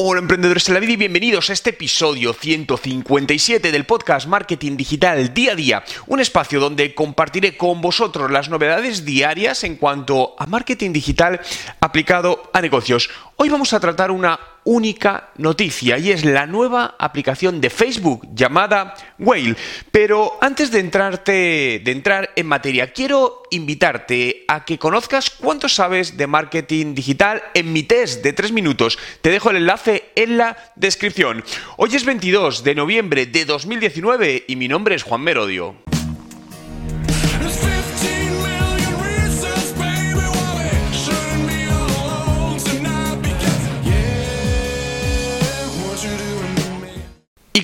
Hola emprendedores en la vida y bienvenidos a este episodio 157 del podcast Marketing Digital Día a Día, un espacio donde compartiré con vosotros las novedades diarias en cuanto a marketing digital aplicado a negocios. Hoy vamos a tratar una única noticia y es la nueva aplicación de Facebook llamada Whale. Pero antes de, entrarte, de entrar en materia, quiero invitarte a que conozcas cuánto sabes de marketing digital en mi test de 3 minutos. Te dejo el enlace en la descripción. Hoy es 22 de noviembre de 2019 y mi nombre es Juan Merodio.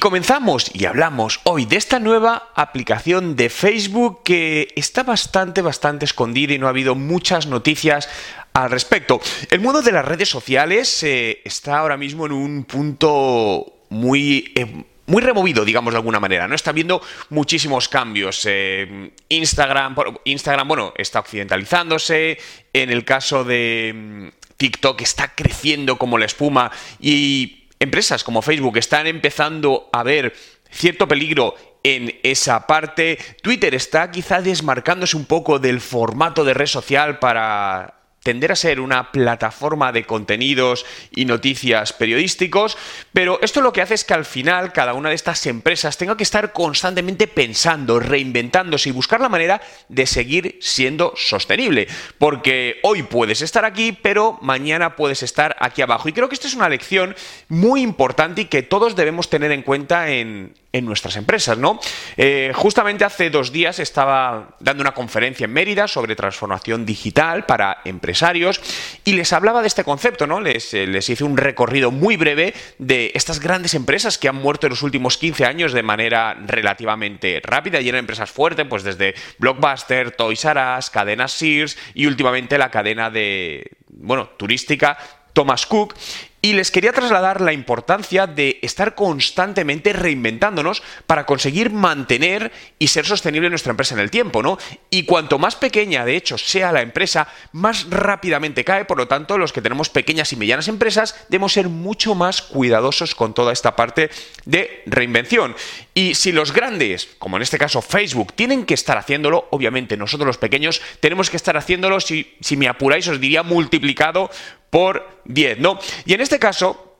Comenzamos y hablamos hoy de esta nueva aplicación de Facebook que está bastante, bastante escondida y no ha habido muchas noticias al respecto. El mundo de las redes sociales eh, está ahora mismo en un punto muy... Eh, muy removido, digamos de alguna manera, ¿no? Está viendo muchísimos cambios. Eh, Instagram, Instagram, bueno, está occidentalizándose. En el caso de mm, TikTok está creciendo como la espuma. Y empresas como Facebook están empezando a ver cierto peligro en esa parte. Twitter está quizá desmarcándose un poco del formato de red social para tender a ser una plataforma de contenidos y noticias periodísticos, pero esto lo que hace es que al final cada una de estas empresas tenga que estar constantemente pensando, reinventándose y buscar la manera de seguir siendo sostenible, porque hoy puedes estar aquí, pero mañana puedes estar aquí abajo. Y creo que esta es una lección muy importante y que todos debemos tener en cuenta en, en nuestras empresas, ¿no? Eh, justamente hace dos días estaba dando una conferencia en Mérida sobre transformación digital para empresarios y les hablaba de este concepto, ¿no? Les, eh, les hice un recorrido muy breve de estas grandes empresas que han muerto en los últimos 15 años de manera relativamente rápida y eran empresas fuertes, pues desde Blockbuster, Toys R Us, cadena Sears y últimamente la cadena de, bueno, turística Thomas Cook y les quería trasladar la importancia de estar constantemente reinventándonos para conseguir mantener y ser sostenible nuestra empresa en el tiempo, ¿no? Y cuanto más pequeña, de hecho, sea la empresa, más rápidamente cae, por lo tanto, los que tenemos pequeñas y medianas empresas debemos ser mucho más cuidadosos con toda esta parte de reinvención. Y si los grandes, como en este caso Facebook, tienen que estar haciéndolo, obviamente nosotros los pequeños tenemos que estar haciéndolo, si, si me apuráis os diría multiplicado por 10, ¿no? Y en este caso,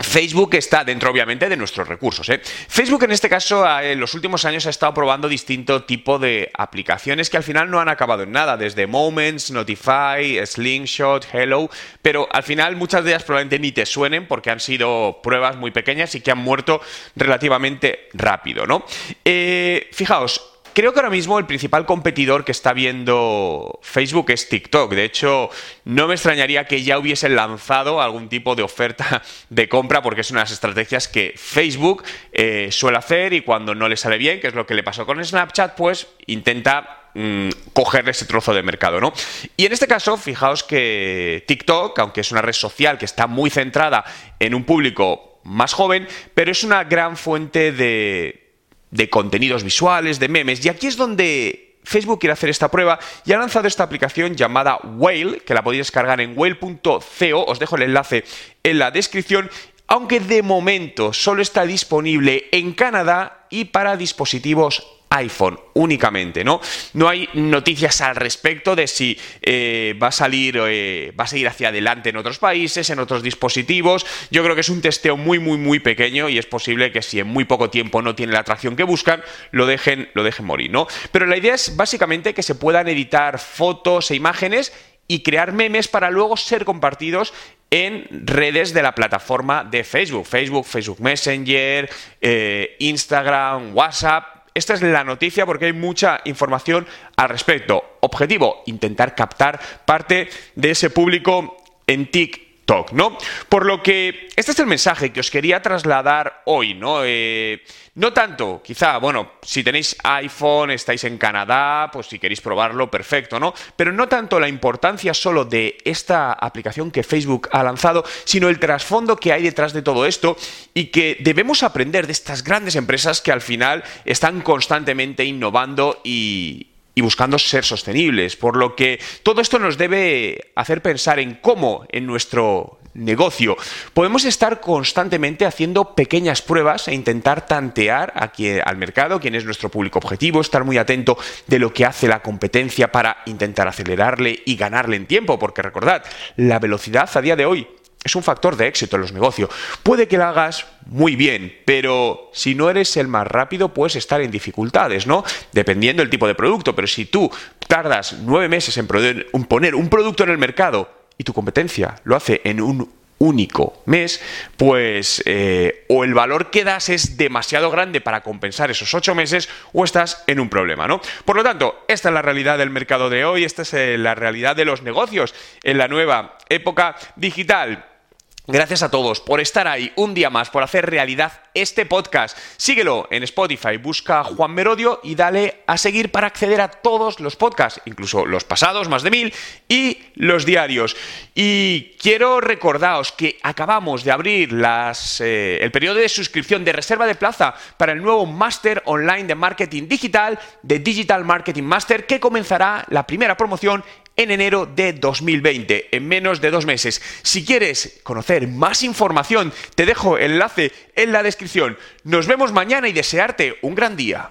Facebook está dentro, obviamente, de nuestros recursos. ¿eh? Facebook, en este caso, en los últimos años ha estado probando distinto tipo de aplicaciones que al final no han acabado en nada, desde Moments, Notify, Slingshot, Hello, pero al final muchas de ellas probablemente ni te suenen porque han sido pruebas muy pequeñas y que han muerto relativamente rápido, ¿no? Eh, fijaos, Creo que ahora mismo el principal competidor que está viendo Facebook es TikTok. De hecho, no me extrañaría que ya hubiesen lanzado algún tipo de oferta de compra porque es una de las estrategias que Facebook eh, suele hacer y cuando no le sale bien, que es lo que le pasó con Snapchat, pues intenta mm, cogerle ese trozo de mercado, ¿no? Y en este caso, fijaos que TikTok, aunque es una red social que está muy centrada en un público más joven, pero es una gran fuente de, de contenidos visuales, de memes. Y aquí es donde Facebook quiere hacer esta prueba y ha lanzado esta aplicación llamada Whale, que la podéis descargar en whale.co, os dejo el enlace en la descripción, aunque de momento solo está disponible en Canadá y para dispositivos iPhone únicamente, ¿no? No hay noticias al respecto de si eh, va a salir, eh, va a seguir hacia adelante en otros países, en otros dispositivos. Yo creo que es un testeo muy, muy, muy pequeño y es posible que si en muy poco tiempo no tiene la atracción que buscan, lo dejen, lo dejen morir, ¿no? Pero la idea es básicamente que se puedan editar fotos e imágenes y crear memes para luego ser compartidos en redes de la plataforma de Facebook, Facebook, Facebook Messenger, eh, Instagram, WhatsApp, esta es la noticia porque hay mucha información al respecto. Objetivo, intentar captar parte de ese público en TIC ¿no? Por lo que este es el mensaje que os quería trasladar hoy, ¿no? Eh, no tanto, quizá, bueno, si tenéis iPhone, estáis en Canadá, pues si queréis probarlo, perfecto, ¿no? Pero no tanto la importancia solo de esta aplicación que Facebook ha lanzado, sino el trasfondo que hay detrás de todo esto y que debemos aprender de estas grandes empresas que al final están constantemente innovando y, y buscando ser sostenibles, por lo que todo esto nos debe hacer pensar en cómo en nuestro negocio. Podemos estar constantemente haciendo pequeñas pruebas e intentar tantear aquí al mercado, quién es nuestro público objetivo, estar muy atento de lo que hace la competencia para intentar acelerarle y ganarle en tiempo, porque recordad, la velocidad a día de hoy es un factor de éxito en los negocios. Puede que lo hagas muy bien, pero si no eres el más rápido, puedes estar en dificultades, ¿no? Dependiendo del tipo de producto. Pero si tú tardas nueve meses en poner un producto en el mercado y tu competencia lo hace en un único mes, pues eh, o el valor que das es demasiado grande para compensar esos ocho meses o estás en un problema, ¿no? Por lo tanto, esta es la realidad del mercado de hoy, esta es eh, la realidad de los negocios en la nueva época digital. Gracias a todos por estar ahí un día más, por hacer realidad este podcast. Síguelo en Spotify, busca Juan Merodio y dale a seguir para acceder a todos los podcasts, incluso los pasados, más de mil, y los diarios. Y quiero recordaros que acabamos de abrir las, eh, el periodo de suscripción de reserva de plaza para el nuevo máster online de marketing digital de Digital Marketing Master que comenzará la primera promoción en enero de 2020, en menos de dos meses. Si quieres conocer más información, te dejo el enlace en la descripción. Nos vemos mañana y desearte un gran día.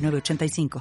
85